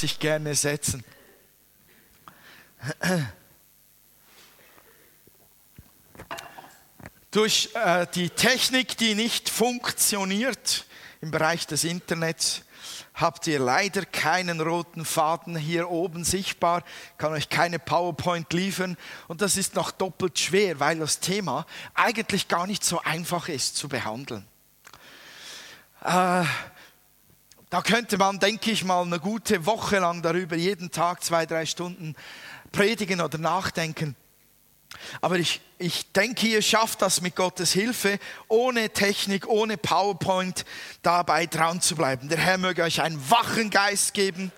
sich gerne setzen. Durch äh, die Technik, die nicht funktioniert im Bereich des Internets, habt ihr leider keinen roten Faden hier oben sichtbar, kann euch keine PowerPoint liefern und das ist noch doppelt schwer, weil das Thema eigentlich gar nicht so einfach ist zu behandeln. Äh, da könnte man, denke ich mal, eine gute Woche lang darüber, jeden Tag zwei, drei Stunden predigen oder nachdenken. Aber ich, ich denke, ihr schafft das mit Gottes Hilfe, ohne Technik, ohne PowerPoint dabei dran zu bleiben. Der Herr möge euch einen wachen Geist geben,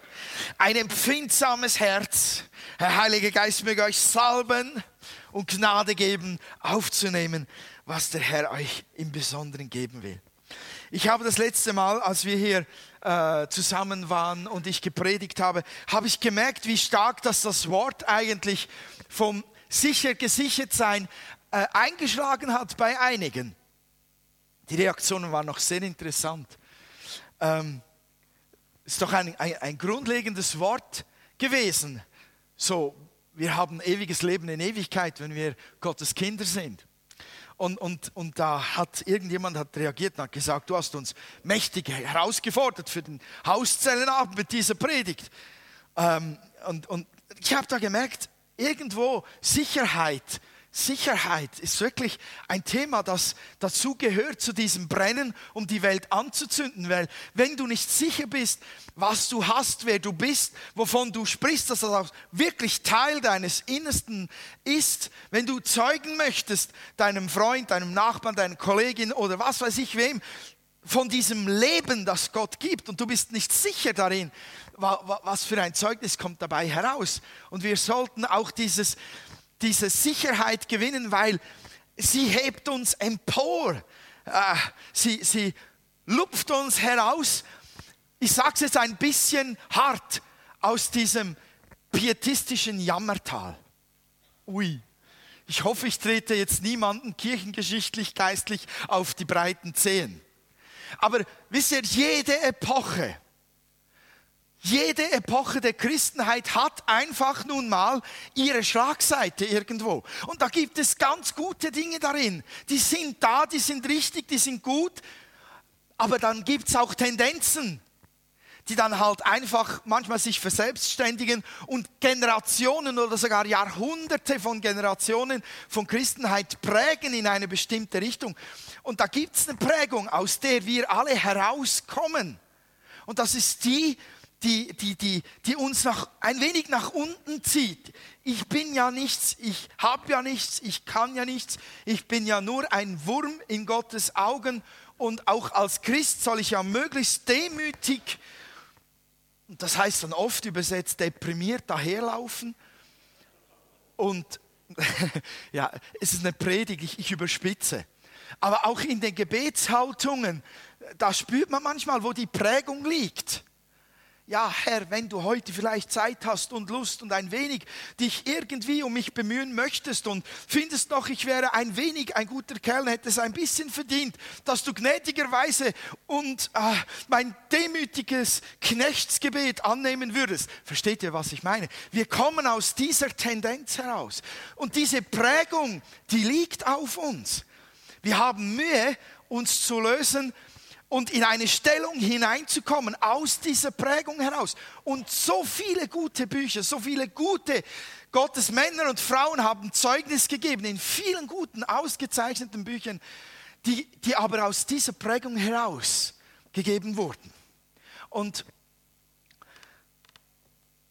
ein empfindsames Herz. Herr Heiliger Geist möge euch salben und Gnade geben, aufzunehmen, was der Herr euch im Besonderen geben will. Ich habe das letzte Mal, als wir hier äh, zusammen waren und ich gepredigt habe, habe ich gemerkt, wie stark das das Wort eigentlich vom sicher gesichert sein äh, eingeschlagen hat bei einigen. Die Reaktionen waren noch sehr interessant. Ähm, ist doch ein, ein, ein grundlegendes Wort gewesen. So, wir haben ewiges Leben in Ewigkeit, wenn wir Gottes Kinder sind. Und, und, und da hat irgendjemand hat reagiert und hat gesagt, du hast uns mächtig herausgefordert für den Hauszellenabend mit dieser Predigt. Ähm, und, und ich habe da gemerkt, irgendwo Sicherheit. Sicherheit ist wirklich ein Thema, das dazu gehört, zu diesem Brennen, um die Welt anzuzünden. Weil wenn du nicht sicher bist, was du hast, wer du bist, wovon du sprichst, dass das auch wirklich Teil deines Innersten ist, wenn du zeugen möchtest, deinem Freund, deinem Nachbarn, deiner Kollegin oder was weiß ich wem, von diesem Leben, das Gott gibt und du bist nicht sicher darin, was für ein Zeugnis kommt dabei heraus. Und wir sollten auch dieses, diese Sicherheit gewinnen, weil sie hebt uns empor. Äh, sie, sie lupft uns heraus. Ich sage es jetzt ein bisschen hart aus diesem pietistischen Jammertal. Ui. Ich hoffe, ich trete jetzt niemanden kirchengeschichtlich, geistlich auf die breiten Zehen. Aber wisst ihr, jede Epoche jede Epoche der Christenheit hat einfach nun mal ihre Schlagseite irgendwo. Und da gibt es ganz gute Dinge darin. Die sind da, die sind richtig, die sind gut. Aber dann gibt es auch Tendenzen, die dann halt einfach manchmal sich verselbstständigen und Generationen oder sogar Jahrhunderte von Generationen von Christenheit prägen in eine bestimmte Richtung. Und da gibt es eine Prägung, aus der wir alle herauskommen. Und das ist die, die, die, die, die uns nach, ein wenig nach unten zieht. Ich bin ja nichts, ich habe ja nichts, ich kann ja nichts, ich bin ja nur ein Wurm in Gottes Augen und auch als Christ soll ich ja möglichst demütig, das heißt dann oft übersetzt deprimiert daherlaufen und ja, es ist eine Predigt, ich, ich überspitze. Aber auch in den Gebetshaltungen, da spürt man manchmal, wo die Prägung liegt ja Herr, wenn du heute vielleicht Zeit hast und Lust und ein wenig dich irgendwie um mich bemühen möchtest und findest noch, ich wäre ein wenig ein guter Kerl, hätte es ein bisschen verdient, dass du gnädigerweise und äh, mein demütiges Knechtsgebet annehmen würdest. Versteht ihr, was ich meine? Wir kommen aus dieser Tendenz heraus und diese Prägung, die liegt auf uns. Wir haben Mühe, uns zu lösen und in eine Stellung hineinzukommen aus dieser Prägung heraus. Und so viele gute Bücher, so viele gute Gottes Männer und Frauen haben Zeugnis gegeben in vielen guten, ausgezeichneten Büchern, die, die aber aus dieser Prägung heraus gegeben wurden. Und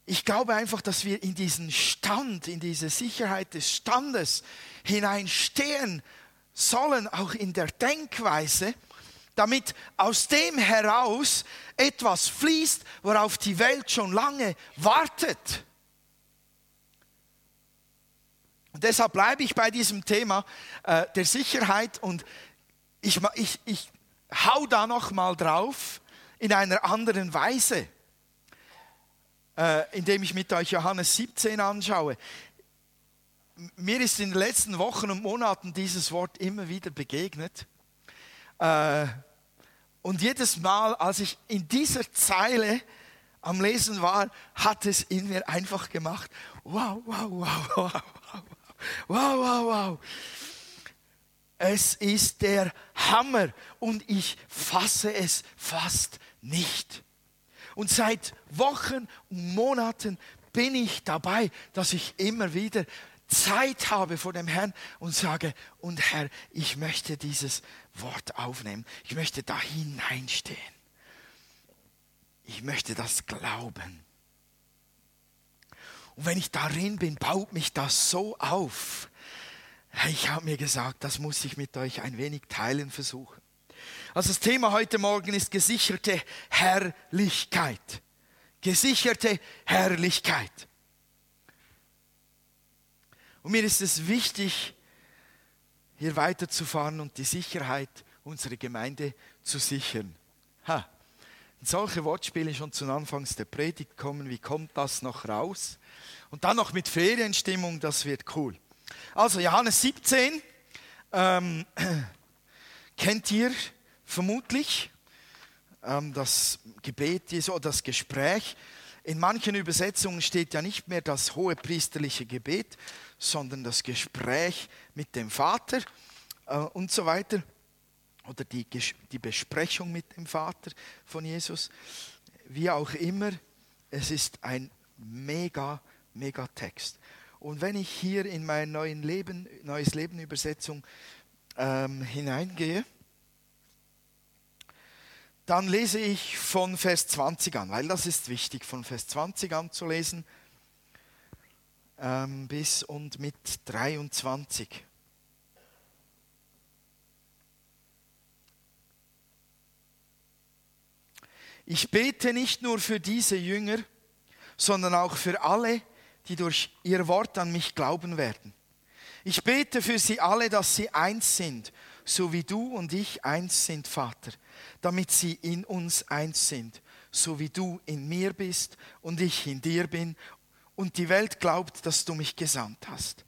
ich glaube einfach, dass wir in diesen Stand, in diese Sicherheit des Standes hineinstehen sollen, auch in der Denkweise, damit aus dem heraus etwas fließt, worauf die Welt schon lange wartet. Und deshalb bleibe ich bei diesem Thema äh, der Sicherheit und ich, ich, ich hau da noch mal drauf in einer anderen Weise, äh, indem ich mit euch Johannes 17 anschaue. Mir ist in den letzten Wochen und Monaten dieses Wort immer wieder begegnet. Äh, und jedes Mal, als ich in dieser Zeile am Lesen war, hat es in mir einfach gemacht. Wow, wow, wow, wow, wow, wow, wow, wow. Es ist der Hammer und ich fasse es fast nicht. Und seit Wochen und Monaten bin ich dabei, dass ich immer wieder Zeit habe vor dem Herrn und sage, und Herr, ich möchte dieses Wort aufnehmen. Ich möchte da hineinstehen. Ich möchte das glauben. Und wenn ich darin bin, baut mich das so auf. Ich habe mir gesagt, das muss ich mit euch ein wenig teilen versuchen. Also das Thema heute Morgen ist gesicherte Herrlichkeit. Gesicherte Herrlichkeit. Und mir ist es wichtig, hier weiterzufahren und die Sicherheit unserer Gemeinde zu sichern. Ha. solche Wortspiele schon zu Anfangs der Predigt kommen, wie kommt das noch raus? Und dann noch mit Ferienstimmung, das wird cool. Also Johannes 17, ähm, kennt ihr vermutlich ähm, das Gebet Jesu, das Gespräch. In manchen Übersetzungen steht ja nicht mehr das hohe priesterliche Gebet, sondern das Gespräch mit dem Vater äh, und so weiter. Oder die, die Besprechung mit dem Vater von Jesus. Wie auch immer, es ist ein mega, mega Text. Und wenn ich hier in mein neuen Leben, neues Leben Übersetzung ähm, hineingehe, dann lese ich von Vers 20 an, weil das ist wichtig, von Vers 20 an zu lesen ähm, bis und mit 23. Ich bete nicht nur für diese Jünger, sondern auch für alle, die durch ihr Wort an mich glauben werden. Ich bete für sie alle, dass sie eins sind, so wie du und ich eins sind, Vater, damit sie in uns eins sind, so wie du in mir bist und ich in dir bin und die Welt glaubt, dass du mich gesandt hast.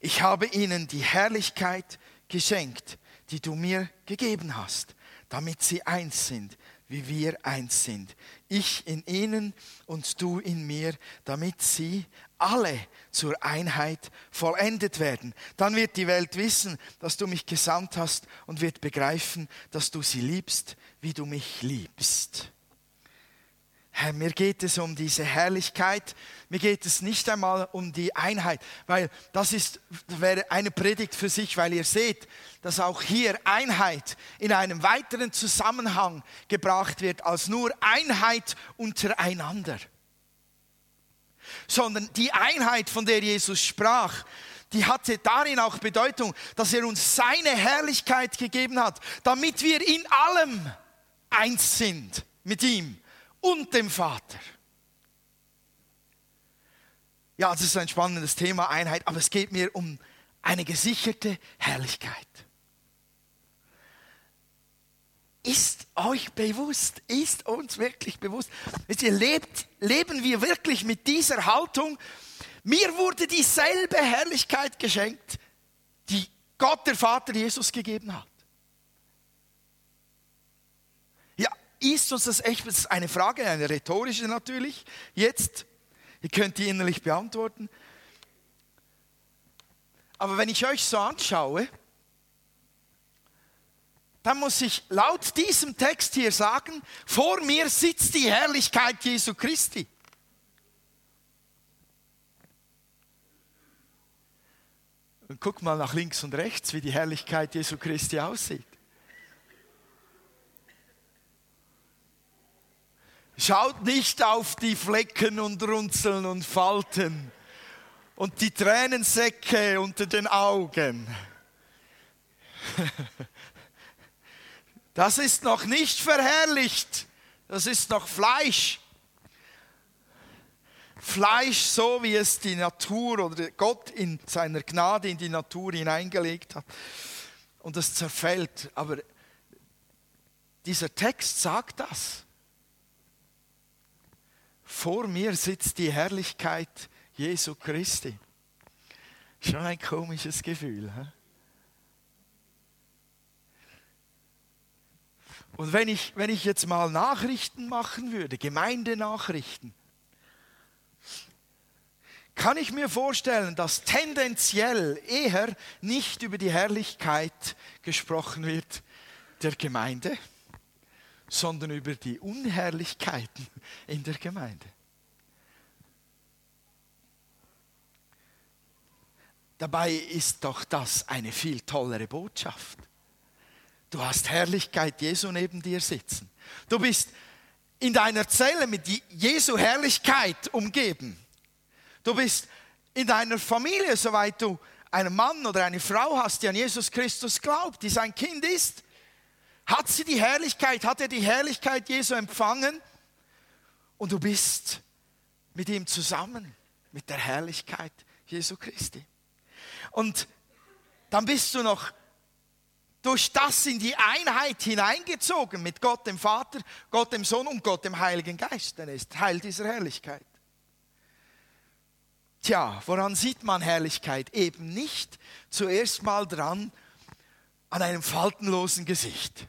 Ich habe ihnen die Herrlichkeit geschenkt, die du mir gegeben hast, damit sie eins sind, wie wir eins sind. Ich in ihnen und du in mir, damit sie alle zur Einheit vollendet werden. Dann wird die Welt wissen, dass du mich gesandt hast und wird begreifen, dass du sie liebst, wie du mich liebst. Herr, mir geht es um diese Herrlichkeit, mir geht es nicht einmal um die Einheit, weil das ist, wäre eine Predigt für sich, weil ihr seht, dass auch hier Einheit in einem weiteren Zusammenhang gebracht wird, als nur Einheit untereinander. Sondern die Einheit, von der Jesus sprach, die hatte darin auch Bedeutung, dass er uns seine Herrlichkeit gegeben hat, damit wir in allem eins sind mit ihm und dem Vater. Ja, das ist ein spannendes Thema, Einheit, aber es geht mir um eine gesicherte Herrlichkeit. Ist euch bewusst, ist uns wirklich bewusst, ihr lebt, leben wir wirklich mit dieser Haltung, mir wurde dieselbe Herrlichkeit geschenkt, die Gott der Vater Jesus gegeben hat. Ist uns das echt, das ist eine Frage, eine rhetorische natürlich, jetzt, ihr könnt die innerlich beantworten. Aber wenn ich euch so anschaue, dann muss ich laut diesem Text hier sagen, vor mir sitzt die Herrlichkeit Jesu Christi. Und guck mal nach links und rechts, wie die Herrlichkeit Jesu Christi aussieht. Schaut nicht auf die Flecken und Runzeln und Falten und die Tränensäcke unter den Augen. Das ist noch nicht verherrlicht. Das ist noch Fleisch. Fleisch, so wie es die Natur oder Gott in seiner Gnade in die Natur hineingelegt hat. Und das zerfällt. Aber dieser Text sagt das. Vor mir sitzt die Herrlichkeit Jesu Christi. Schon ein komisches Gefühl. He? Und wenn ich, wenn ich jetzt mal Nachrichten machen würde, Gemeindenachrichten, kann ich mir vorstellen, dass tendenziell eher nicht über die Herrlichkeit gesprochen wird der Gemeinde, sondern über die Unherrlichkeiten in der Gemeinde. Dabei ist doch das eine viel tollere Botschaft. Du hast Herrlichkeit Jesu neben dir sitzen. Du bist in deiner Zelle mit Jesu Herrlichkeit umgeben. Du bist in deiner Familie, soweit du einen Mann oder eine Frau hast, die an Jesus Christus glaubt, die sein Kind ist. Hat sie die Herrlichkeit, hat er die Herrlichkeit Jesu empfangen? Und du bist mit ihm zusammen, mit der Herrlichkeit Jesu Christi. Und dann bist du noch durch das in die Einheit hineingezogen mit Gott dem Vater, Gott dem Sohn und Gott dem Heiligen Geist. Denn er ist Teil dieser Herrlichkeit. Tja, woran sieht man Herrlichkeit? Eben nicht zuerst mal dran an einem faltenlosen Gesicht.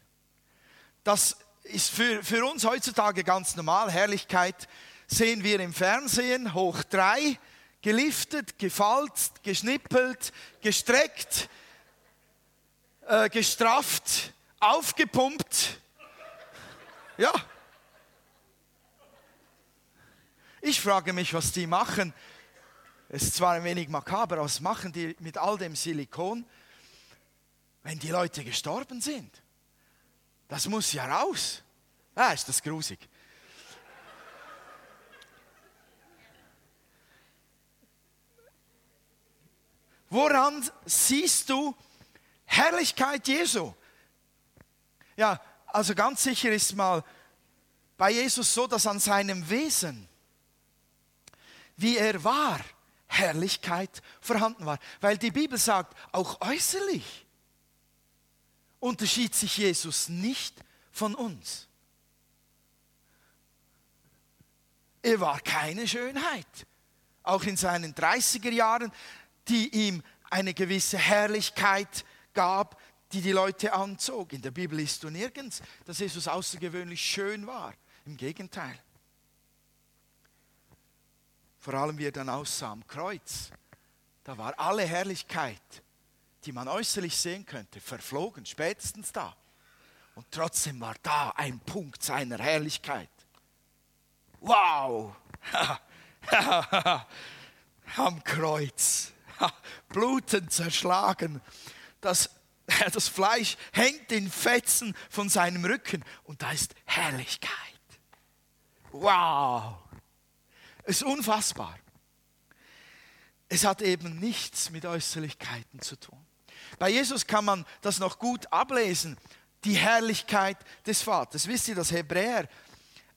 Das ist für, für uns heutzutage ganz normal. Herrlichkeit sehen wir im Fernsehen, hoch drei, geliftet, gefalzt, geschnippelt, gestreckt, äh, gestrafft, aufgepumpt. Ja. Ich frage mich, was die machen. Es ist zwar ein wenig makaber, aber was machen die mit all dem Silikon, wenn die Leute gestorben sind? Das muss ja raus. Ah, ist das grusig. Woran siehst du Herrlichkeit Jesu? Ja, also ganz sicher ist mal bei Jesus so, dass an seinem Wesen, wie er war, Herrlichkeit vorhanden war. Weil die Bibel sagt, auch äußerlich unterschied sich Jesus nicht von uns. Er war keine Schönheit. Auch in seinen 30er Jahren die ihm eine gewisse Herrlichkeit gab, die die Leute anzog. In der Bibel ist du nirgends, dass Jesus außergewöhnlich schön war. Im Gegenteil. Vor allem wie er dann aussah am Kreuz. Da war alle Herrlichkeit, die man äußerlich sehen könnte, verflogen, spätestens da. Und trotzdem war da ein Punkt seiner Herrlichkeit. Wow! am Kreuz blutend zerschlagen. Das, das Fleisch hängt in Fetzen von seinem Rücken und da ist Herrlichkeit. Wow! Es ist unfassbar. Es hat eben nichts mit Äußerlichkeiten zu tun. Bei Jesus kann man das noch gut ablesen, die Herrlichkeit des Vaters. Wisst ihr, dass Hebräer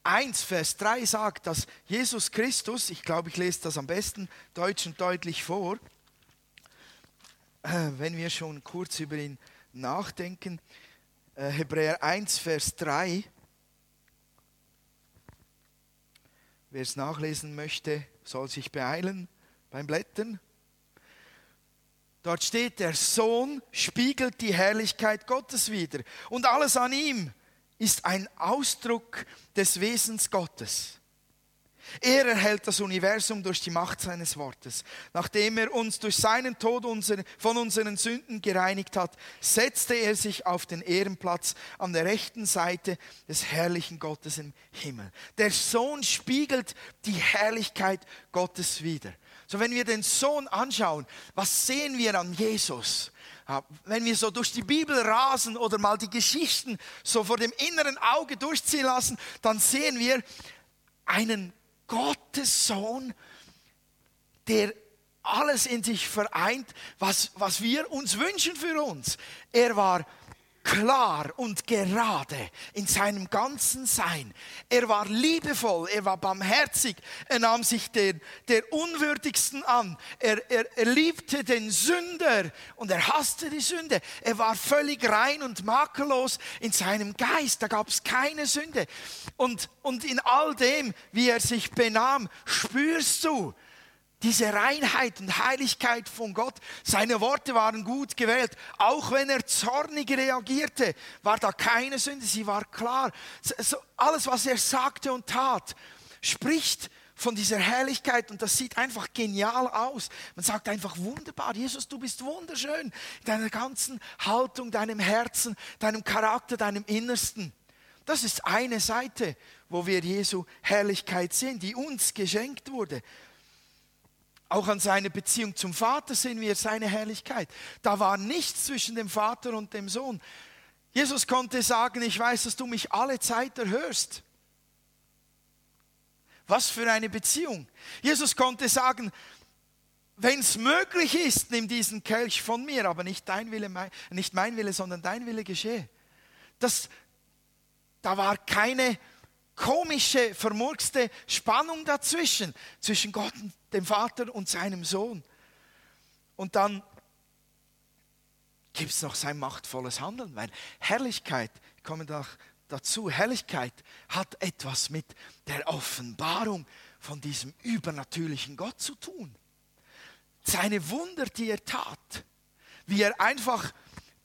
1, Vers 3 sagt, dass Jesus Christus, ich glaube, ich lese das am besten deutsch und deutlich vor, wenn wir schon kurz über ihn nachdenken, äh, Hebräer 1, Vers 3, wer es nachlesen möchte, soll sich beeilen beim Blättern. Dort steht, der Sohn spiegelt die Herrlichkeit Gottes wider und alles an ihm ist ein Ausdruck des Wesens Gottes. Er erhält das Universum durch die Macht seines Wortes. Nachdem er uns durch seinen Tod von unseren Sünden gereinigt hat, setzte er sich auf den Ehrenplatz an der rechten Seite des herrlichen Gottes im Himmel. Der Sohn spiegelt die Herrlichkeit Gottes wider. So, wenn wir den Sohn anschauen, was sehen wir an Jesus? Wenn wir so durch die Bibel rasen oder mal die Geschichten so vor dem inneren Auge durchziehen lassen, dann sehen wir einen Gottes Sohn, der alles in sich vereint, was, was wir uns wünschen für uns. Er war klar und gerade in seinem ganzen Sein. Er war liebevoll, er war barmherzig, er nahm sich den, der Unwürdigsten an, er, er, er liebte den Sünder und er hasste die Sünde. Er war völlig rein und makellos in seinem Geist, da gab es keine Sünde. Und, und in all dem, wie er sich benahm, spürst du, diese Reinheit und Heiligkeit von Gott. Seine Worte waren gut gewählt. Auch wenn er zornig reagierte, war da keine Sünde, sie war klar. alles, was er sagte und tat, spricht von dieser Herrlichkeit und das sieht einfach genial aus. Man sagt einfach wunderbar, Jesus, du bist wunderschön in deiner ganzen Haltung, deinem Herzen, deinem Charakter, deinem Innersten. Das ist eine Seite, wo wir Jesu Herrlichkeit sehen, die uns geschenkt wurde. Auch an seiner Beziehung zum Vater sehen wir seine Herrlichkeit. Da war nichts zwischen dem Vater und dem Sohn. Jesus konnte sagen, ich weiß, dass du mich alle Zeit erhörst. Was für eine Beziehung. Jesus konnte sagen, wenn es möglich ist, nimm diesen Kelch von mir, aber nicht dein Wille, mein, nicht mein Wille, sondern dein Wille geschehe. Das, da war keine komische, vermurkste Spannung dazwischen, zwischen Gott dem Vater und seinem Sohn. Und dann gibt es noch sein machtvolles Handeln, weil Herrlichkeit, ich komme da dazu, Herrlichkeit hat etwas mit der Offenbarung von diesem übernatürlichen Gott zu tun. Seine Wunder, die er tat, wie er einfach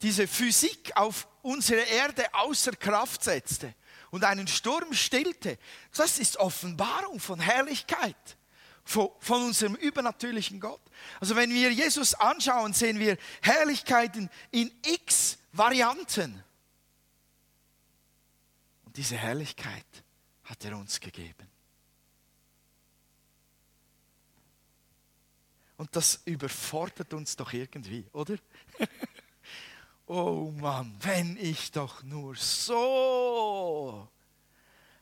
diese Physik auf unsere Erde außer Kraft setzte und einen Sturm stillte, das ist Offenbarung von Herrlichkeit, von, unserem übernatürlichen Gott. Also wenn wir Jesus anschauen, sehen wir Herrlichkeiten in x Varianten. Und diese Herrlichkeit hat er uns gegeben. Und das überfordert uns doch irgendwie, oder? oh Mann, wenn ich doch nur so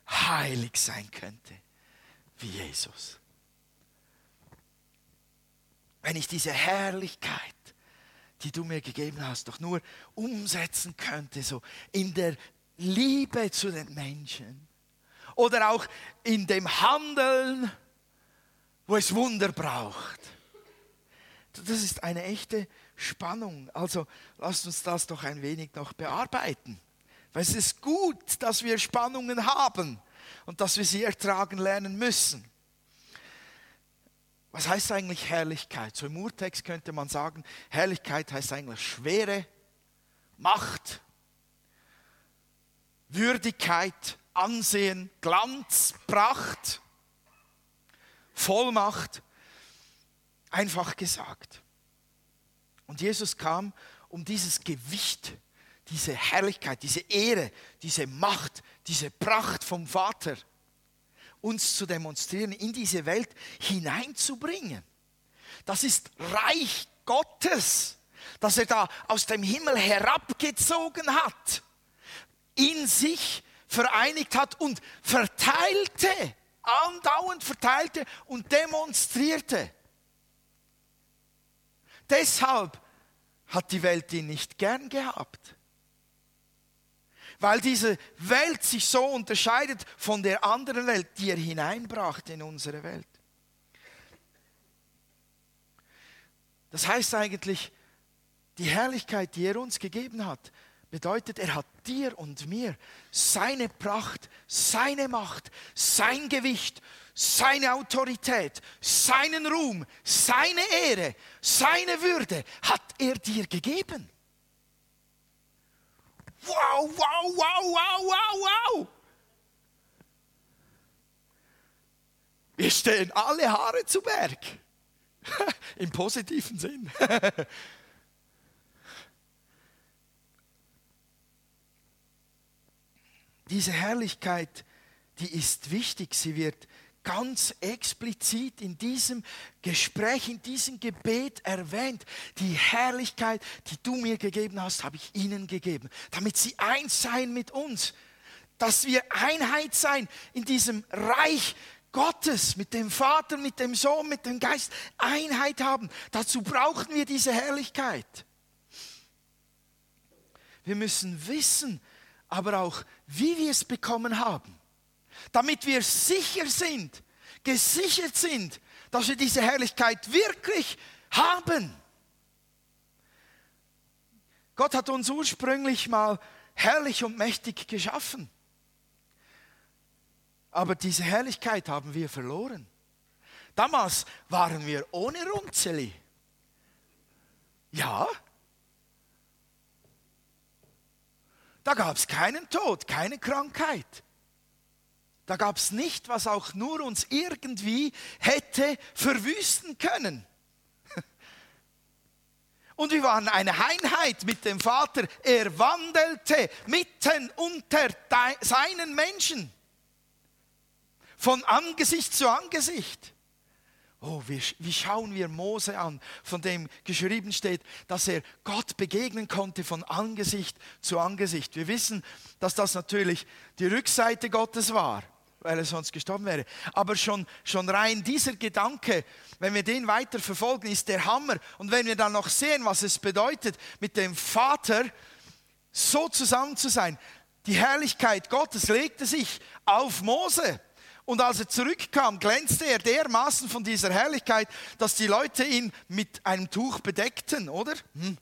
heilig sein könnte wie Jesus. Wenn ich diese Herrlichkeit, die du mir gegeben hast, doch nur umsetzen könnte, so in der Liebe zu den Menschen. Oder auch in dem Handeln, wo es Wunder braucht. Das ist eine echte Spannung. Also lasst uns das doch ein wenig noch bearbeiten. Weil es ist gut, dass wir Spannungen haben und dass wir sie ertragen lernen müssen. Was heißt eigentlich Herrlichkeit? So im Urtext könnte man sagen, Herrlichkeit heißt eigentlich Schwere, Macht, Würdigkeit, Ansehen, Glanz, Pracht, Vollmacht, einfach gesagt. Und Jesus kam, um dieses Gewicht, diese Herrlichkeit, diese Ehre, diese Macht, diese Pracht vom Vater uns zu demonstrieren, in diese Welt hineinzubringen. Das ist Reich Gottes, das er da aus dem Himmel herabgezogen hat in sich vereinigt hat und verteilte, andauernd verteilte und demonstrierte. Deshalb hat die Welt ihn nicht gern gehabt. Weil diese Welt sich so unterscheidet von der anderen Welt, die er hineinbrachte in unsere Welt. Das heißt eigentlich, die Herrlichkeit, die er uns gegeben hat, Bedeutet, er hat dir und mir seine Pracht, seine Macht, sein Gewicht, seine Autorität, seinen Ruhm, seine Ehre, seine Würde hat er dir gegeben. Wow, wow, wow, wow, wow, wow. Wir stehen alle Haare zu Berg. Im positiven Sinn. Diese Herrlichkeit, die ist wichtig. Sie wird ganz explizit in diesem Gespräch, in diesem Gebet erwähnt. Die Herrlichkeit, die du mir gegeben hast, habe ich ihnen gegeben, damit sie eins sein mit uns. Dass wir Einheit sein in diesem Reich Gottes, mit dem Vater, mit dem Sohn, mit dem Geist, Einheit haben. Dazu brauchen wir diese Herrlichkeit. Wir müssen wissen, aber auch wie wir es bekommen haben, damit wir sicher sind, gesichert sind, dass wir diese Herrlichkeit wirklich haben. Gott hat uns ursprünglich mal herrlich und mächtig geschaffen. Aber diese Herrlichkeit haben wir verloren. Damals waren wir ohne Runzeli. Ja. Da gab es keinen Tod, keine Krankheit. Da gab es nicht, was auch nur uns irgendwie hätte verwüsten können. Und wir waren eine Einheit mit dem Vater. Er wandelte mitten unter seinen Menschen. Von Angesicht zu Angesicht. Oh, wie, wie schauen wir Mose an, von dem geschrieben steht, dass er Gott begegnen konnte von Angesicht zu Angesicht. Wir wissen, dass das natürlich die Rückseite Gottes war weil er sonst gestorben wäre. Aber schon, schon rein dieser Gedanke, wenn wir den weiter verfolgen, ist der Hammer. Und wenn wir dann noch sehen, was es bedeutet, mit dem Vater so zusammen zu sein, die Herrlichkeit Gottes legte sich auf Mose. Und als er zurückkam, glänzte er dermaßen von dieser Herrlichkeit, dass die Leute ihn mit einem Tuch bedeckten, oder? Hm.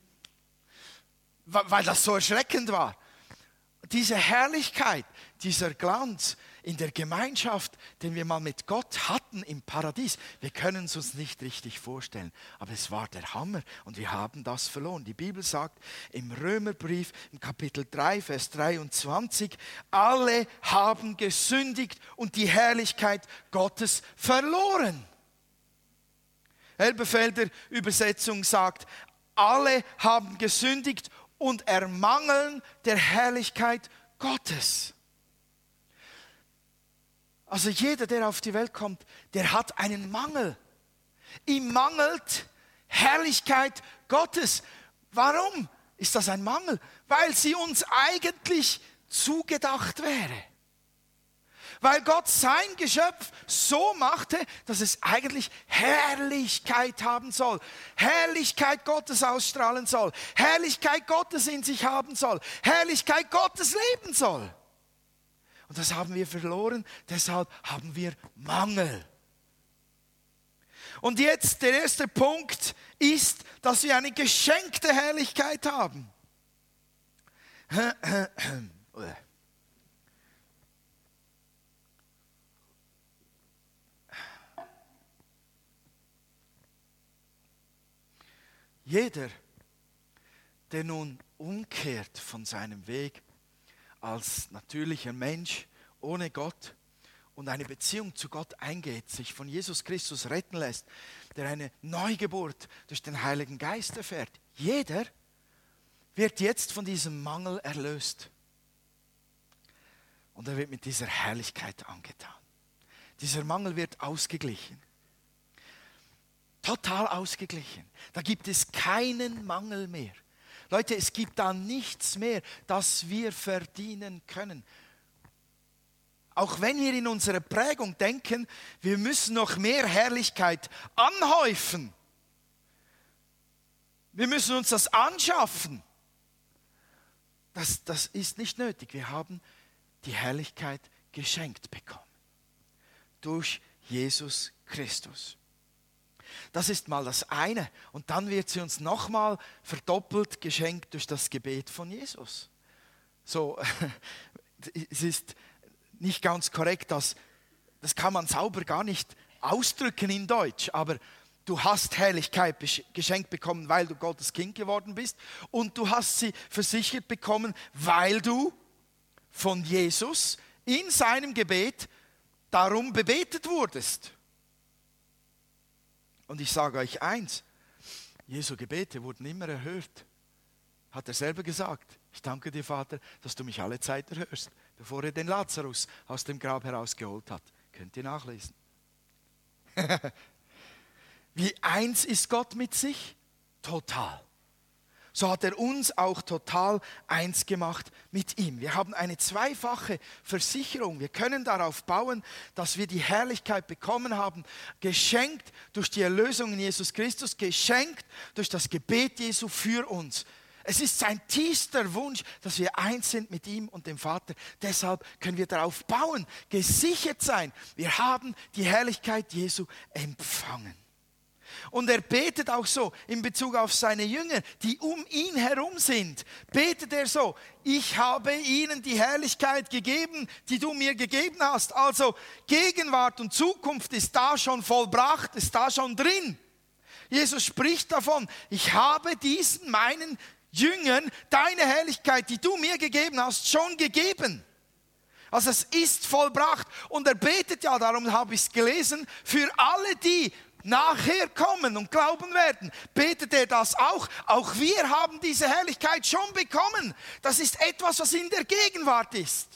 Weil das so erschreckend war. Diese Herrlichkeit, dieser Glanz, in der Gemeinschaft, den wir mal mit Gott hatten im Paradies. Wir können es uns nicht richtig vorstellen, aber es war der Hammer und wir haben das verloren. Die Bibel sagt im Römerbrief im Kapitel 3, Vers 23, alle haben gesündigt und die Herrlichkeit Gottes verloren. Elbefelder Übersetzung sagt, alle haben gesündigt und ermangeln der Herrlichkeit Gottes. Also jeder, der auf die Welt kommt, der hat einen Mangel. Ihm mangelt Herrlichkeit Gottes. Warum ist das ein Mangel? Weil sie uns eigentlich zugedacht wäre. Weil Gott sein Geschöpf so machte, dass es eigentlich Herrlichkeit haben soll. Herrlichkeit Gottes ausstrahlen soll. Herrlichkeit Gottes in sich haben soll. Herrlichkeit Gottes leben soll. Und das haben wir verloren, deshalb haben wir Mangel. Und jetzt der erste Punkt ist, dass wir eine geschenkte Herrlichkeit haben. Jeder, der nun umkehrt von seinem Weg, als natürlicher Mensch ohne Gott und eine Beziehung zu Gott eingeht, sich von Jesus Christus retten lässt, der eine Neugeburt durch den Heiligen Geist erfährt, jeder wird jetzt von diesem Mangel erlöst. Und er wird mit dieser Herrlichkeit angetan. Dieser Mangel wird ausgeglichen. Total ausgeglichen. Da gibt es keinen Mangel mehr. Leute, es gibt da nichts mehr, das wir verdienen können. Auch wenn wir in unserer Prägung denken, wir müssen noch mehr Herrlichkeit anhäufen. Wir müssen uns das anschaffen. Das, das ist nicht nötig. Wir haben die Herrlichkeit geschenkt bekommen. Durch Jesus Christus. Das ist mal das eine. Und dann wird sie uns nochmal verdoppelt geschenkt durch das Gebet von Jesus. So, es ist nicht ganz korrekt, dass, das kann man sauber gar nicht ausdrücken in Deutsch, aber du hast Herrlichkeit geschenkt bekommen, weil du Gottes Kind geworden bist und du hast sie versichert bekommen, weil du von Jesus in seinem Gebet darum bebetet wurdest. Und ich sage euch eins, Jesu Gebete wurden immer erhört. Hat er selber gesagt. Ich danke dir, Vater, dass du mich alle Zeit erhörst, bevor er den Lazarus aus dem Grab herausgeholt hat. Könnt ihr nachlesen. Wie eins ist Gott mit sich? Total so hat er uns auch total eins gemacht mit ihm. Wir haben eine zweifache Versicherung. Wir können darauf bauen, dass wir die Herrlichkeit bekommen haben, geschenkt durch die Erlösung in Jesus Christus, geschenkt durch das Gebet Jesu für uns. Es ist sein tiefster Wunsch, dass wir eins sind mit ihm und dem Vater. Deshalb können wir darauf bauen, gesichert sein. Wir haben die Herrlichkeit Jesu empfangen. Und er betet auch so in Bezug auf seine Jünger, die um ihn herum sind. Betet er so, ich habe ihnen die Herrlichkeit gegeben, die du mir gegeben hast. Also Gegenwart und Zukunft ist da schon vollbracht, ist da schon drin. Jesus spricht davon, ich habe diesen meinen Jüngern deine Herrlichkeit, die du mir gegeben hast, schon gegeben. Also es ist vollbracht. Und er betet ja, darum habe ich es gelesen, für alle die, nachher kommen und glauben werden, betet er das auch. Auch wir haben diese Herrlichkeit schon bekommen. Das ist etwas, was in der Gegenwart ist.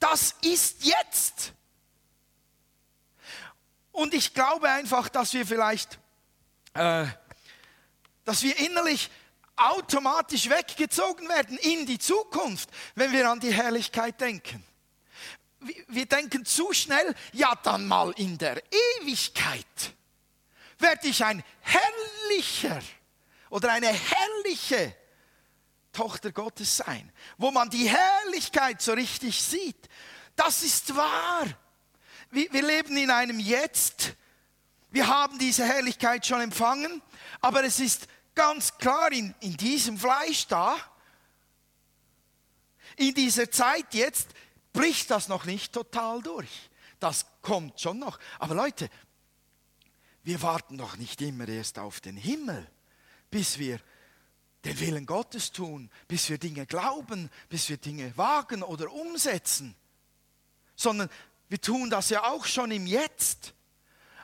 Das ist jetzt. Und ich glaube einfach, dass wir vielleicht, äh, dass wir innerlich automatisch weggezogen werden in die Zukunft, wenn wir an die Herrlichkeit denken wir denken zu schnell, ja dann mal in der Ewigkeit werde ich ein herrlicher oder eine herrliche Tochter Gottes sein, wo man die Herrlichkeit so richtig sieht. Das ist wahr. Wir leben in einem Jetzt. Wir haben diese Herrlichkeit schon empfangen, aber es ist ganz klar in, in diesem Fleisch da, in dieser Zeit jetzt, bricht das noch nicht total durch. Das kommt schon noch. Aber Leute, wir warten doch nicht immer erst auf den Himmel, bis wir den Willen Gottes tun, bis wir Dinge glauben, bis wir Dinge wagen oder umsetzen, sondern wir tun das ja auch schon im Jetzt.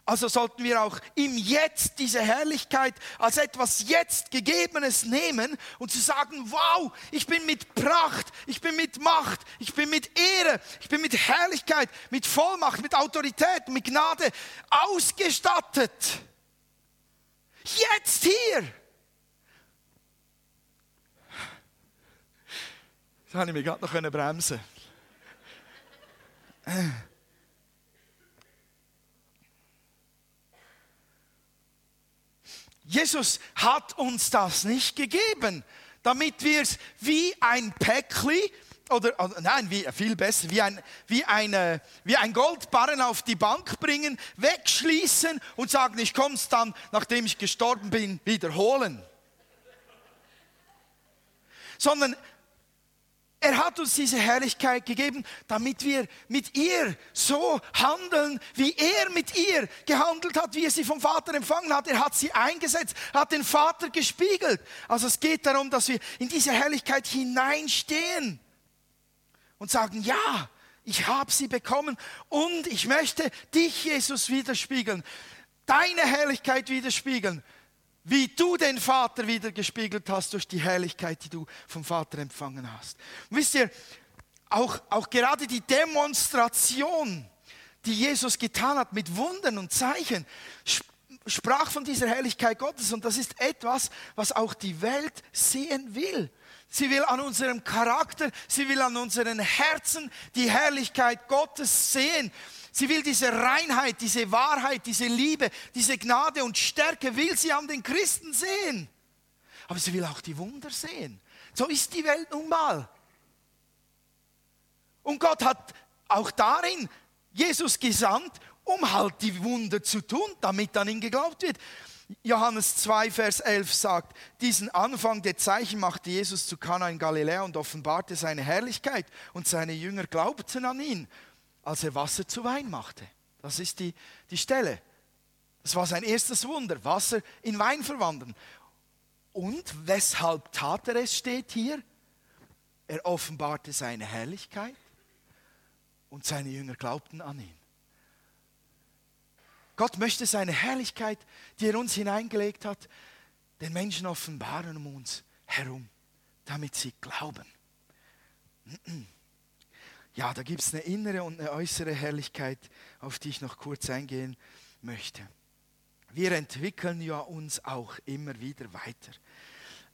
Also sollten wir auch im Jetzt diese Herrlichkeit als etwas jetzt Gegebenes nehmen und zu sagen, wow, ich bin mit Pracht, ich bin mit Macht, ich bin mit Ehre, ich bin mit Herrlichkeit, mit Vollmacht, mit Autorität, mit Gnade ausgestattet. Jetzt hier. Das habe ich mir gerade noch bremsen Jesus hat uns das nicht gegeben, damit wir es wie ein Päckli oder, nein, wie, viel besser, wie ein, wie, eine, wie ein Goldbarren auf die Bank bringen, wegschließen und sagen, ich komme es dann, nachdem ich gestorben bin, wiederholen. Sondern er hat uns diese Herrlichkeit gegeben, damit wir mit ihr so handeln, wie er mit ihr gehandelt hat, wie er sie vom Vater empfangen hat. Er hat sie eingesetzt, hat den Vater gespiegelt. Also es geht darum, dass wir in diese Herrlichkeit hineinstehen und sagen, ja, ich habe sie bekommen und ich möchte dich, Jesus, widerspiegeln, deine Herrlichkeit widerspiegeln wie du den Vater wieder gespiegelt hast durch die Herrlichkeit, die du vom Vater empfangen hast. Und wisst ihr, auch, auch gerade die Demonstration, die Jesus getan hat mit Wundern und Zeichen, sprach von dieser Herrlichkeit Gottes und das ist etwas, was auch die Welt sehen will. Sie will an unserem Charakter, sie will an unseren Herzen die Herrlichkeit Gottes sehen. Sie will diese Reinheit, diese Wahrheit, diese Liebe, diese Gnade und Stärke, will sie an den Christen sehen. Aber sie will auch die Wunder sehen. So ist die Welt nun mal. Und Gott hat auch darin Jesus gesandt, um halt die Wunder zu tun, damit an ihn geglaubt wird. Johannes 2, Vers 11 sagt, diesen Anfang der Zeichen machte Jesus zu Kana in Galiläa und offenbarte seine Herrlichkeit und seine Jünger glaubten an ihn als er Wasser zu Wein machte. Das ist die, die Stelle. Das war sein erstes Wunder, Wasser in Wein verwandeln. Und weshalb tat er es, steht hier. Er offenbarte seine Herrlichkeit und seine Jünger glaubten an ihn. Gott möchte seine Herrlichkeit, die er uns hineingelegt hat, den Menschen offenbaren um uns herum, damit sie glauben. Ja, da gibt es eine innere und eine äußere Herrlichkeit, auf die ich noch kurz eingehen möchte. Wir entwickeln ja uns auch immer wieder weiter.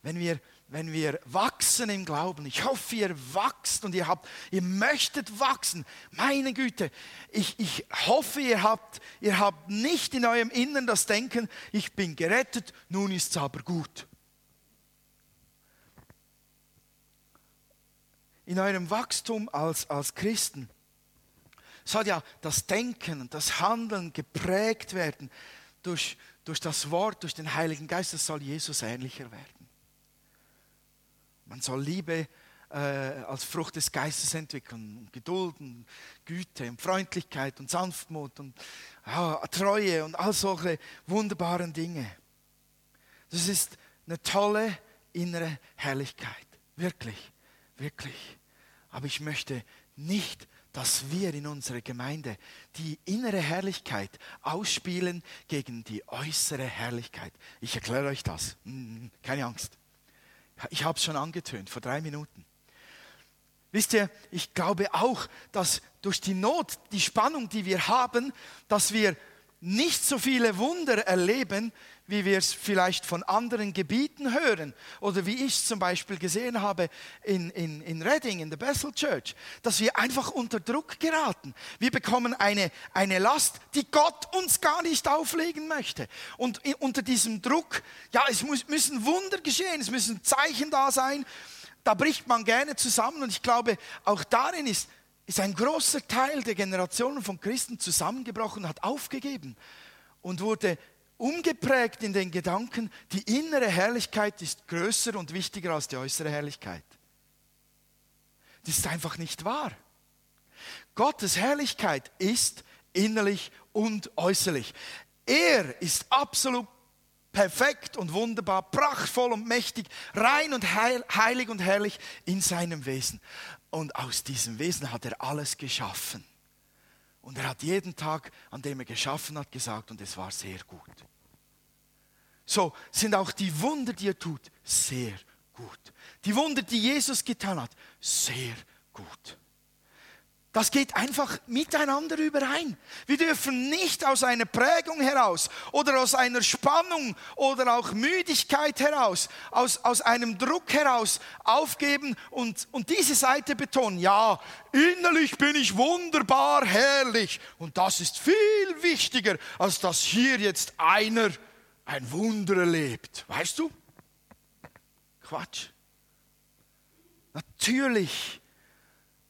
Wenn wir, wenn wir wachsen im Glauben, ich hoffe, ihr wachst und ihr habt, ihr möchtet wachsen. Meine Güte, ich, ich hoffe, ihr habt, ihr habt nicht in eurem Innern das Denken, ich bin gerettet, nun ist es aber gut. In eurem Wachstum als, als Christen soll ja das Denken und das Handeln geprägt werden durch, durch das Wort, durch den Heiligen Geist. Es soll Jesus ähnlicher werden. Man soll Liebe äh, als Frucht des Geistes entwickeln. Geduld und Güte und Freundlichkeit und Sanftmut und ja, Treue und all solche wunderbaren Dinge. Das ist eine tolle innere Herrlichkeit. Wirklich, wirklich. Aber ich möchte nicht, dass wir in unserer Gemeinde die innere Herrlichkeit ausspielen gegen die äußere Herrlichkeit. Ich erkläre euch das. Hm, keine Angst. Ich habe es schon angetönt vor drei Minuten. Wisst ihr, ich glaube auch, dass durch die Not, die Spannung, die wir haben, dass wir nicht so viele Wunder erleben, wie wir es vielleicht von anderen Gebieten hören oder wie ich es zum Beispiel gesehen habe in, in, in Reading, in der Bethel Church, dass wir einfach unter Druck geraten. Wir bekommen eine, eine Last, die Gott uns gar nicht auflegen möchte. Und unter diesem Druck, ja, es muss, müssen Wunder geschehen, es müssen Zeichen da sein da bricht man gerne zusammen und ich glaube, auch darin ist, ist ein großer Teil der Generationen von Christen zusammengebrochen, hat aufgegeben und wurde umgeprägt in den Gedanken, die innere Herrlichkeit ist größer und wichtiger als die äußere Herrlichkeit. Das ist einfach nicht wahr. Gottes Herrlichkeit ist innerlich und äußerlich. Er ist absolut perfekt und wunderbar, prachtvoll und mächtig, rein und heil, heilig und herrlich in seinem Wesen. Und aus diesem Wesen hat er alles geschaffen. Und er hat jeden Tag, an dem er geschaffen hat, gesagt, und es war sehr gut. So sind auch die Wunder, die er tut, sehr gut. Die Wunder, die Jesus getan hat, sehr gut. Das geht einfach miteinander überein. Wir dürfen nicht aus einer Prägung heraus oder aus einer Spannung oder auch Müdigkeit heraus, aus, aus einem Druck heraus aufgeben und, und diese Seite betonen. Ja, innerlich bin ich wunderbar herrlich. Und das ist viel wichtiger, als dass hier jetzt einer ein Wunder erlebt. Weißt du? Quatsch. Natürlich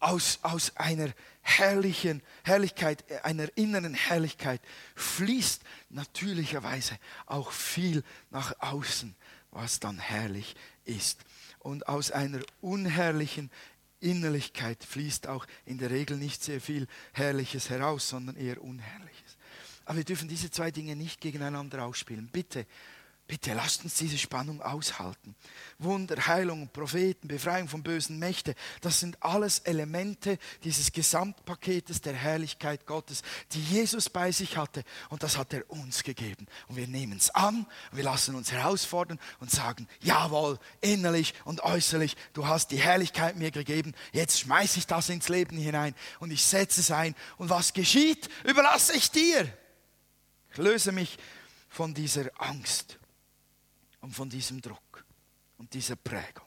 aus, aus einer herrlichen Herrlichkeit, einer inneren Herrlichkeit fließt natürlicherweise auch viel nach außen, was dann herrlich ist. Und aus einer unherrlichen Innerlichkeit fließt auch in der Regel nicht sehr viel Herrliches heraus, sondern eher Unherrliches. Aber wir dürfen diese zwei Dinge nicht gegeneinander ausspielen. Bitte Bitte lasst uns diese Spannung aushalten. Wunder, Heilung, Propheten, Befreiung von bösen Mächten, das sind alles Elemente dieses Gesamtpaketes der Herrlichkeit Gottes, die Jesus bei sich hatte. Und das hat er uns gegeben. Und wir nehmen es an, wir lassen uns herausfordern und sagen, jawohl, innerlich und äußerlich, du hast die Herrlichkeit mir gegeben, jetzt schmeiße ich das ins Leben hinein und ich setze es ein. Und was geschieht, überlasse ich dir. Ich löse mich von dieser Angst und von diesem Druck und dieser Prägung.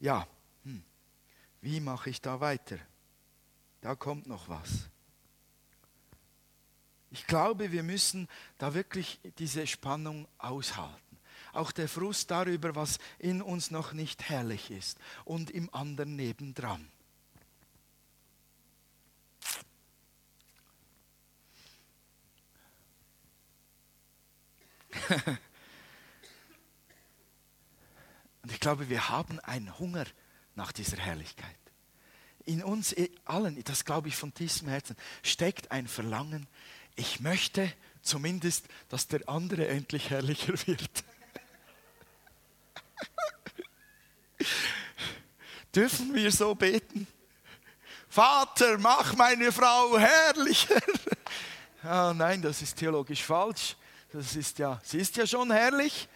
Ja, hm, wie mache ich da weiter? Da kommt noch was. Ich glaube, wir müssen da wirklich diese Spannung aushalten. Auch der Frust darüber, was in uns noch nicht herrlich ist und im anderen nebendran. Und ich glaube, wir haben einen Hunger nach dieser Herrlichkeit. In uns allen, das glaube ich von tiefstem Herzen, steckt ein Verlangen, ich möchte zumindest, dass der andere endlich herrlicher wird. Dürfen wir so beten? Vater, mach meine Frau herrlicher. Ah, nein, das ist theologisch falsch. Das ist ja, sie ist ja schon herrlich,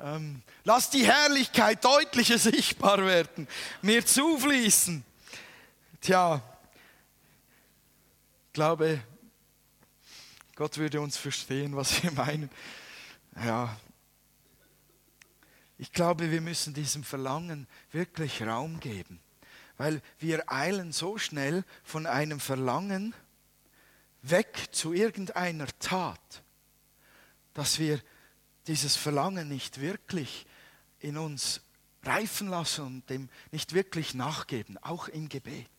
ähm, lass die Herrlichkeit deutlicher sichtbar werden, mir zufließen. Tja, ich glaube, Gott würde uns verstehen, was wir meinen. Ja, ich glaube, wir müssen diesem Verlangen wirklich Raum geben, weil wir eilen so schnell von einem Verlangen weg zu irgendeiner Tat, dass wir dieses Verlangen nicht wirklich in uns reifen lassen und dem nicht wirklich nachgeben, auch im Gebet.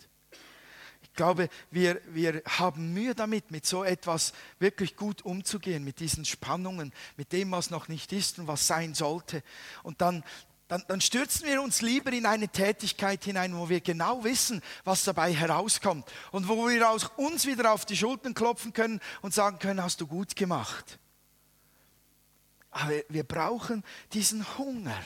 Ich glaube, wir, wir haben Mühe damit, mit so etwas wirklich gut umzugehen, mit diesen Spannungen, mit dem, was noch nicht ist und was sein sollte. Und dann, dann, dann stürzen wir uns lieber in eine Tätigkeit hinein, wo wir genau wissen, was dabei herauskommt und wo wir auch uns wieder auf die Schultern klopfen können und sagen können, hast du gut gemacht. Aber wir brauchen diesen Hunger.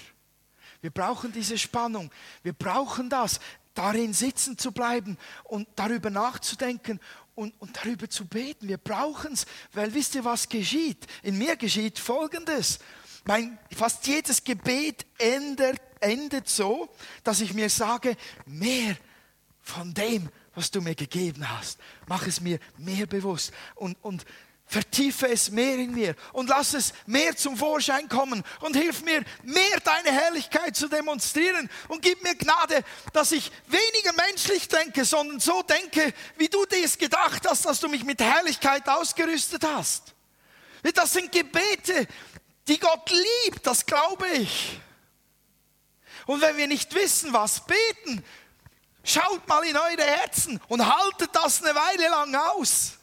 Wir brauchen diese Spannung. Wir brauchen das, darin sitzen zu bleiben und darüber nachzudenken und, und darüber zu beten. Wir brauchen es, weil wisst ihr, was geschieht? In mir geschieht Folgendes. Mein, fast jedes Gebet endet, endet so, dass ich mir sage, mehr von dem, was du mir gegeben hast. Mach es mir mehr bewusst. Und, und Vertiefe es mehr in mir und lass es mehr zum Vorschein kommen und hilf mir mehr deine Herrlichkeit zu demonstrieren und gib mir Gnade, dass ich weniger menschlich denke, sondern so denke, wie du dir es gedacht hast, dass du mich mit Herrlichkeit ausgerüstet hast. Das sind Gebete, die Gott liebt, das glaube ich. Und wenn wir nicht wissen, was beten, schaut mal in eure Herzen und haltet das eine Weile lang aus.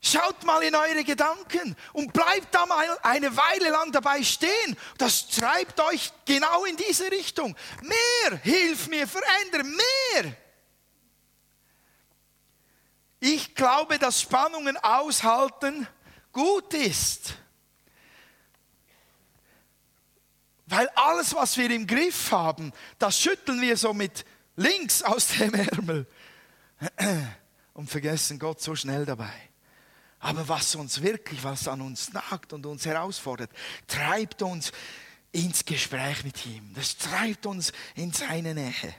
Schaut mal in eure Gedanken und bleibt da mal eine Weile lang dabei stehen. Das treibt euch genau in diese Richtung. Mehr, hilf mir, verändere mehr. Ich glaube, dass Spannungen aushalten gut ist. Weil alles, was wir im Griff haben, das schütteln wir so mit links aus dem Ärmel und vergessen Gott so schnell dabei. Aber was uns wirklich, was an uns nagt und uns herausfordert, treibt uns ins Gespräch mit ihm. Das treibt uns in seine Nähe.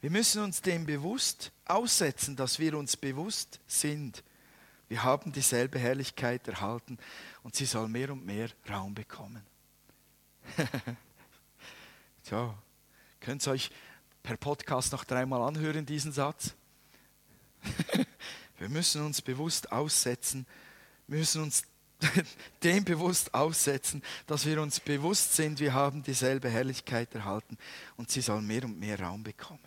Wir müssen uns dem bewusst aussetzen, dass wir uns bewusst sind. Wir haben dieselbe Herrlichkeit erhalten und sie soll mehr und mehr Raum bekommen. so, könnt ihr euch per Podcast noch dreimal anhören, diesen Satz. wir müssen uns bewusst aussetzen, wir müssen uns dem bewusst aussetzen, dass wir uns bewusst sind, wir haben dieselbe Herrlichkeit erhalten und sie soll mehr und mehr Raum bekommen.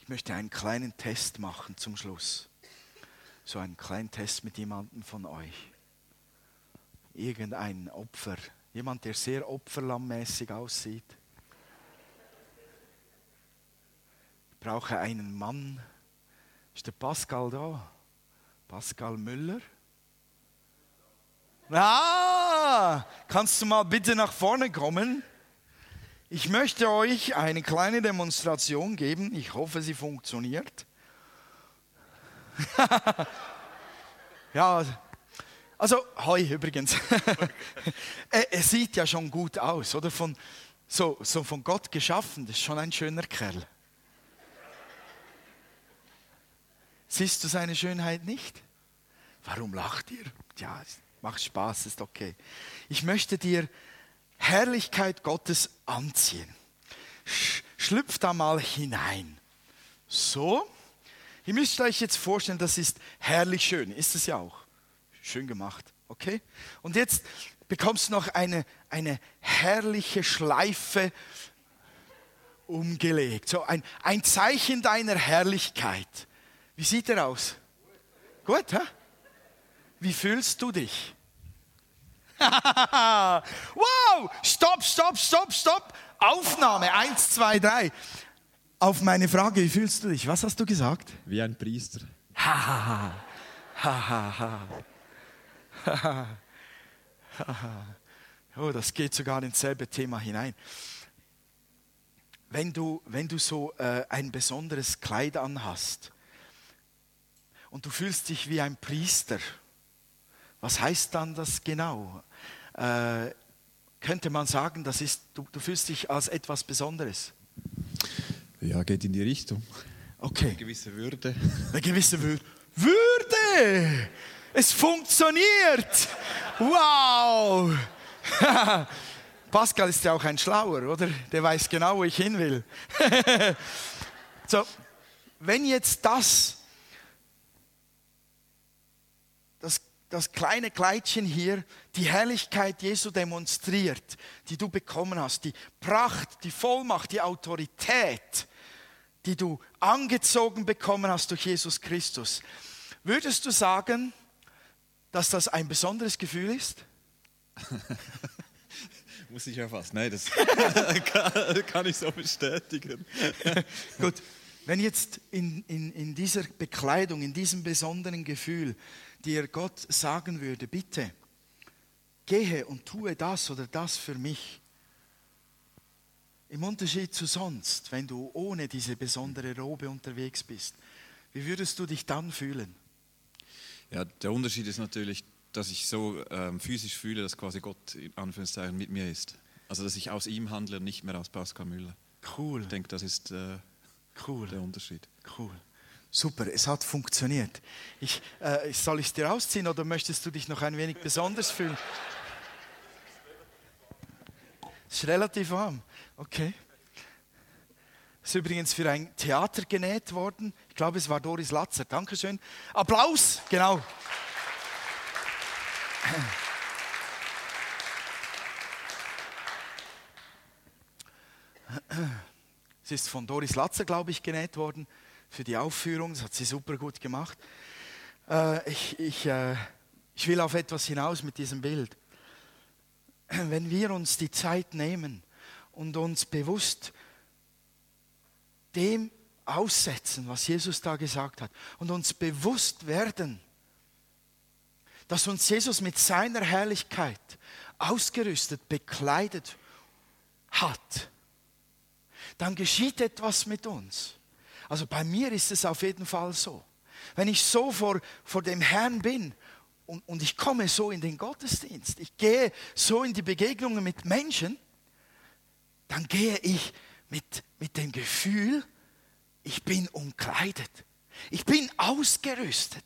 Ich möchte einen kleinen Test machen zum Schluss. So einen kleinen Test mit jemandem von euch. Irgendein Opfer, jemand, der sehr opferlammmäßig aussieht. Brauche einen Mann. Ist der Pascal da? Pascal Müller? Ah, kannst du mal bitte nach vorne kommen? Ich möchte euch eine kleine Demonstration geben. Ich hoffe, sie funktioniert. ja, also, hoi übrigens. er, sieht ja schon gut aus, oder? Von, so, so von Gott geschaffen, das ist schon ein schöner Kerl. Siehst du seine Schönheit nicht? Warum lacht ihr? Ja, macht Spaß, ist okay. Ich möchte dir Herrlichkeit Gottes anziehen. Schlüpf da mal hinein. So. Ihr müsst euch jetzt vorstellen, das ist herrlich schön. Ist es ja auch. Schön gemacht. Okay? Und jetzt bekommst du noch eine, eine herrliche Schleife umgelegt. So ein, ein Zeichen deiner Herrlichkeit. Wie sieht er aus? Gut, hä? Wie fühlst du dich? wow! Stopp, stopp, stopp, stopp! Aufnahme, eins, zwei, drei. Auf meine Frage, wie fühlst du dich? Was hast du gesagt? Wie ein Priester. Ha, oh, das geht sogar ins selbe Thema hinein. Wenn du, wenn du so äh, ein besonderes Kleid anhast, und du fühlst dich wie ein Priester. Was heißt dann das genau? Äh, könnte man sagen, das ist, du, du fühlst dich als etwas Besonderes? Ja, geht in die Richtung. Okay. Eine gewisse Würde. Eine gewisse Würde. Würde! Es funktioniert! Wow! Pascal ist ja auch ein Schlauer, oder? Der weiß genau, wo ich hin will. so, wenn jetzt das das kleine Kleidchen hier die Herrlichkeit Jesu demonstriert, die du bekommen hast, die Pracht, die Vollmacht, die Autorität, die du angezogen bekommen hast durch Jesus Christus, würdest du sagen, dass das ein besonderes Gefühl ist? Muss ich ja fast. Nein, das kann, ich so bestätigen. Gut, wenn jetzt in, in, in dieser Bekleidung, in diesem besonderen Gefühl, dir Gott sagen würde, bitte, gehe und tue das oder das für mich, im Unterschied zu sonst, wenn du ohne diese besondere Robe unterwegs bist, wie würdest du dich dann fühlen? Ja, der Unterschied ist natürlich, dass ich so ähm, physisch fühle, dass quasi Gott in Anführungszeichen mit mir ist. Also dass ich aus ihm handle und nicht mehr aus Pascal Müller. Cool. Ich denke, das ist äh, cool. der Unterschied. Cool. Super, es hat funktioniert. Ich, äh, soll ich es dir ausziehen oder möchtest du dich noch ein wenig besonders fühlen? Es ist relativ warm. Okay. Ist übrigens für ein Theater genäht worden. Ich glaube, es war Doris Latzer. Dankeschön. Applaus, genau. Es ist von Doris Latzer, glaube ich, genäht worden für die Aufführung. Das hat sie super gut gemacht. Äh, ich, ich, äh, ich will auf etwas hinaus mit diesem Bild. Wenn wir uns die Zeit nehmen und uns bewusst dem aussetzen, was Jesus da gesagt hat, und uns bewusst werden, dass uns Jesus mit seiner Herrlichkeit ausgerüstet, bekleidet hat, dann geschieht etwas mit uns. Also bei mir ist es auf jeden Fall so. Wenn ich so vor, vor dem Herrn bin und, und ich komme so in den Gottesdienst, ich gehe so in die Begegnungen mit Menschen, dann gehe ich mit, mit dem Gefühl, ich bin umkleidet. Ich bin ausgerüstet.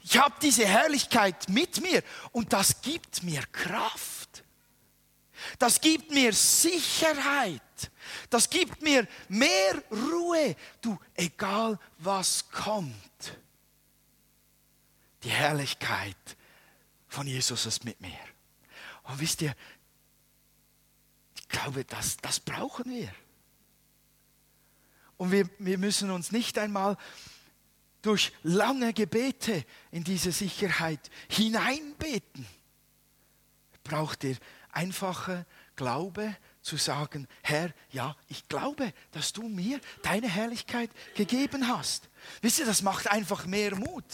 Ich habe diese Herrlichkeit mit mir und das gibt mir Kraft. Das gibt mir Sicherheit. Das gibt mir mehr Ruhe. Du, egal was kommt. Die Herrlichkeit von Jesus ist mit mir. Und wisst ihr, ich glaube, das, das brauchen wir. Und wir, wir müssen uns nicht einmal durch lange Gebete in diese Sicherheit hineinbeten. Braucht ihr einfache Glaube zu sagen, Herr, ja, ich glaube, dass du mir deine Herrlichkeit gegeben hast. Wisst ihr, das macht einfach mehr Mut.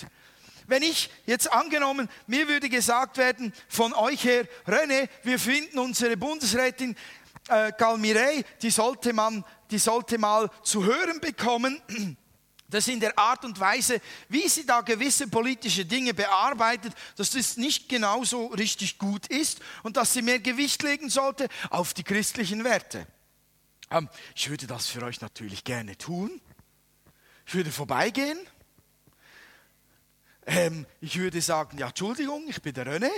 Wenn ich jetzt angenommen, mir würde gesagt werden von euch her, René, wir finden unsere Bundesrätin äh, Galmirei, die sollte man, die sollte mal zu hören bekommen. Dass in der Art und Weise, wie sie da gewisse politische Dinge bearbeitet, dass das nicht genauso richtig gut ist und dass sie mehr Gewicht legen sollte auf die christlichen Werte. Ähm, ich würde das für euch natürlich gerne tun. Ich würde vorbeigehen. Ähm, ich würde sagen, ja, Entschuldigung, ich bin der René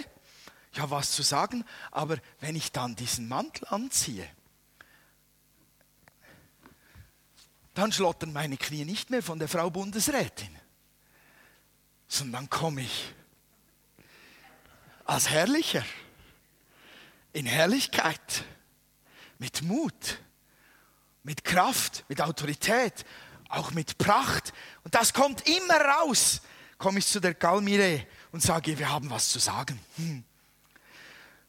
ich habe was zu sagen, aber wenn ich dann diesen Mantel anziehe, dann schlottern meine Knie nicht mehr von der Frau Bundesrätin, sondern komme ich als Herrlicher, in Herrlichkeit, mit Mut, mit Kraft, mit Autorität, auch mit Pracht. Und das kommt immer raus. Komme ich zu der Galmire und sage, wir haben was zu sagen. Hm.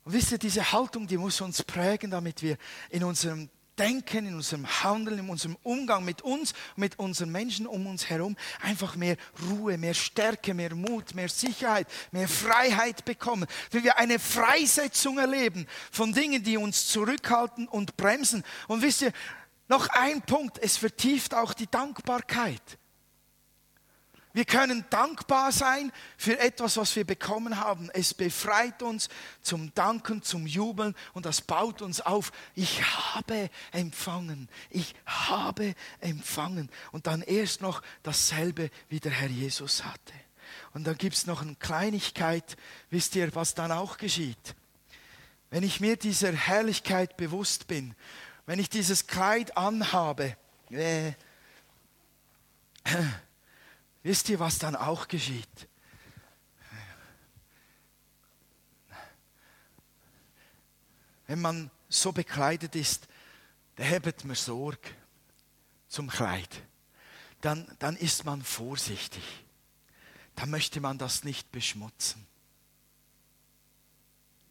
Und wisst ihr, diese Haltung, die muss uns prägen, damit wir in unserem Denken, in unserem Handeln, in unserem Umgang mit uns, mit unseren Menschen um uns herum einfach mehr Ruhe, mehr Stärke, mehr Mut, mehr Sicherheit, mehr Freiheit bekommen. Wenn wir eine Freisetzung erleben von Dingen, die uns zurückhalten und bremsen. Und wisst ihr, noch ein Punkt, es vertieft auch die Dankbarkeit. Wir können dankbar sein für etwas, was wir bekommen haben. Es befreit uns zum Danken, zum Jubeln und das baut uns auf. Ich habe empfangen. Ich habe empfangen. Und dann erst noch dasselbe, wie der Herr Jesus hatte. Und dann gibt es noch eine Kleinigkeit. Wisst ihr, was dann auch geschieht? Wenn ich mir dieser Herrlichkeit bewusst bin, wenn ich dieses Kleid anhabe, äh, Wisst ihr, was dann auch geschieht? Wenn man so bekleidet ist, da hebt man Sorge zum Kleid. Dann, dann ist man vorsichtig. Dann möchte man das nicht beschmutzen.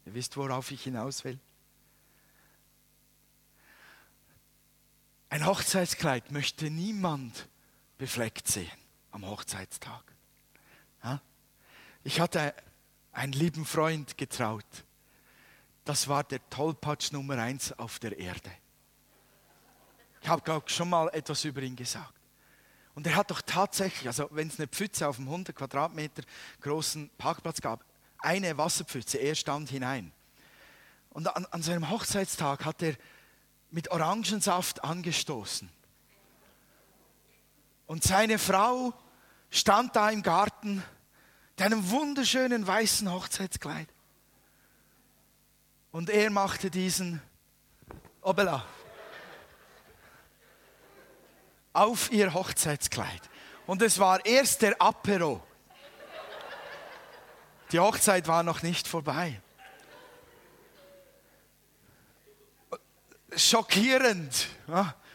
Ihr wisst, worauf ich hinaus will? Ein Hochzeitskleid möchte niemand befleckt sehen am Hochzeitstag. Ja? Ich hatte einen lieben Freund getraut. Das war der Tollpatsch Nummer eins auf der Erde. Ich habe, glaube schon mal etwas über ihn gesagt. Und er hat doch tatsächlich, also wenn es eine Pfütze auf einem 100 Quadratmeter großen Parkplatz gab, eine Wasserpfütze, er stand hinein. Und an, an seinem Hochzeitstag hat er mit Orangensaft angestoßen. Und seine Frau stand da im Garten mit einem wunderschönen weißen Hochzeitskleid. Und er machte diesen Obela auf ihr Hochzeitskleid. Und es war erst der Apero. Die Hochzeit war noch nicht vorbei. Schockierend.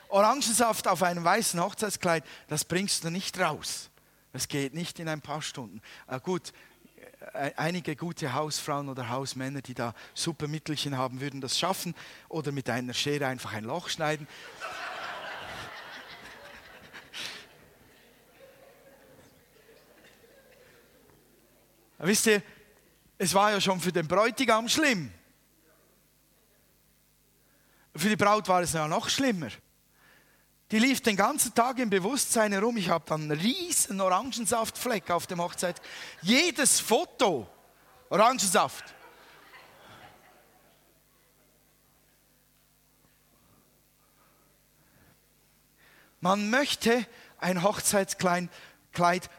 Orangensaft auf einem weißen Hochzeitskleid, das bringst du nicht raus. Das geht nicht in ein paar Stunden. Äh, gut, äh, einige gute Hausfrauen oder Hausmänner, die da super Mittelchen haben, würden das schaffen oder mit einer Schere einfach ein Loch schneiden. Wisst ihr, es war ja schon für den Bräutigam schlimm. Für die Braut war es ja noch schlimmer. Die lief den ganzen Tag im Bewusstsein herum. Ich habe dann einen riesen Orangensaftfleck auf dem Hochzeit. Jedes Foto Orangensaft. Man möchte ein Hochzeitskleid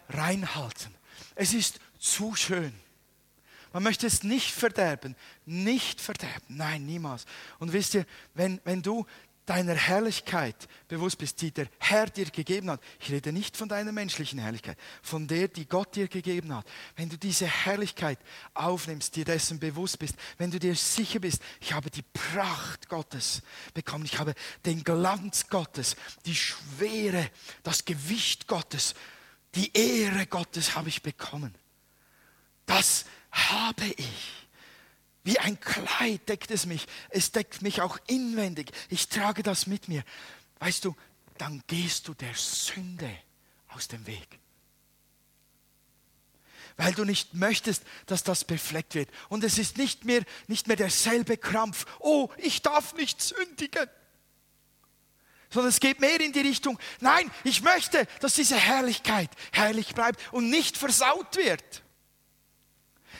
reinhalten. Es ist zu schön. Man möchte es nicht verderben, nicht verderben, nein, niemals. Und wisst ihr, wenn, wenn du deiner Herrlichkeit bewusst bist, die der Herr dir gegeben hat. Ich rede nicht von deiner menschlichen Herrlichkeit, von der, die Gott dir gegeben hat. Wenn du diese Herrlichkeit aufnimmst, dir dessen bewusst bist, wenn du dir sicher bist, ich habe die Pracht Gottes bekommen, ich habe den Glanz Gottes, die Schwere, das Gewicht Gottes, die Ehre Gottes habe ich bekommen. Das habe ich. Wie ein Kleid deckt es mich. Es deckt mich auch inwendig. Ich trage das mit mir. Weißt du, dann gehst du der Sünde aus dem Weg. Weil du nicht möchtest, dass das befleckt wird. Und es ist nicht mehr, nicht mehr derselbe Krampf. Oh, ich darf nicht sündigen. Sondern es geht mehr in die Richtung, nein, ich möchte, dass diese Herrlichkeit herrlich bleibt und nicht versaut wird.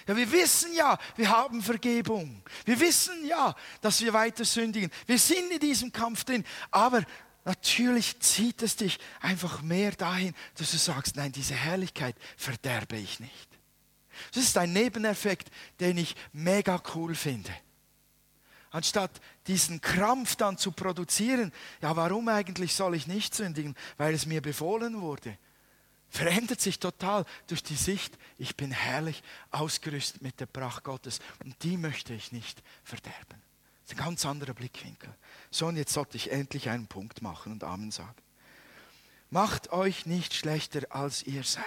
Ja, wir wissen ja, wir haben Vergebung. Wir wissen ja, dass wir weiter sündigen. Wir sind in diesem Kampf drin. Aber natürlich zieht es dich einfach mehr dahin, dass du sagst, nein, diese Herrlichkeit verderbe ich nicht. Das ist ein Nebeneffekt, den ich mega cool finde. Anstatt diesen Krampf dann zu produzieren, ja, warum eigentlich soll ich nicht sündigen? Weil es mir befohlen wurde verändert sich total durch die Sicht, ich bin herrlich ausgerüstet mit der Pracht Gottes und die möchte ich nicht verderben. Das ist ein ganz anderer Blickwinkel. So, und jetzt sollte ich endlich einen Punkt machen und Amen sagen. Macht euch nicht schlechter, als ihr seid.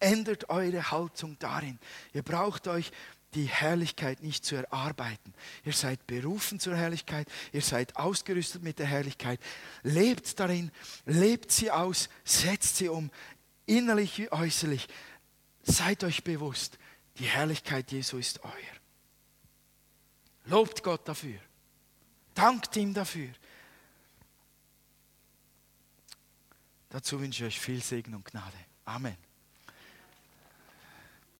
Ändert eure Haltung darin. Ihr braucht euch die Herrlichkeit nicht zu erarbeiten. Ihr seid berufen zur Herrlichkeit, ihr seid ausgerüstet mit der Herrlichkeit. Lebt darin, lebt sie aus, setzt sie um, innerlich wie äußerlich, seid euch bewusst, die Herrlichkeit Jesu ist euer. Lobt Gott dafür. Dankt ihm dafür. Dazu wünsche ich euch viel Segen und Gnade. Amen.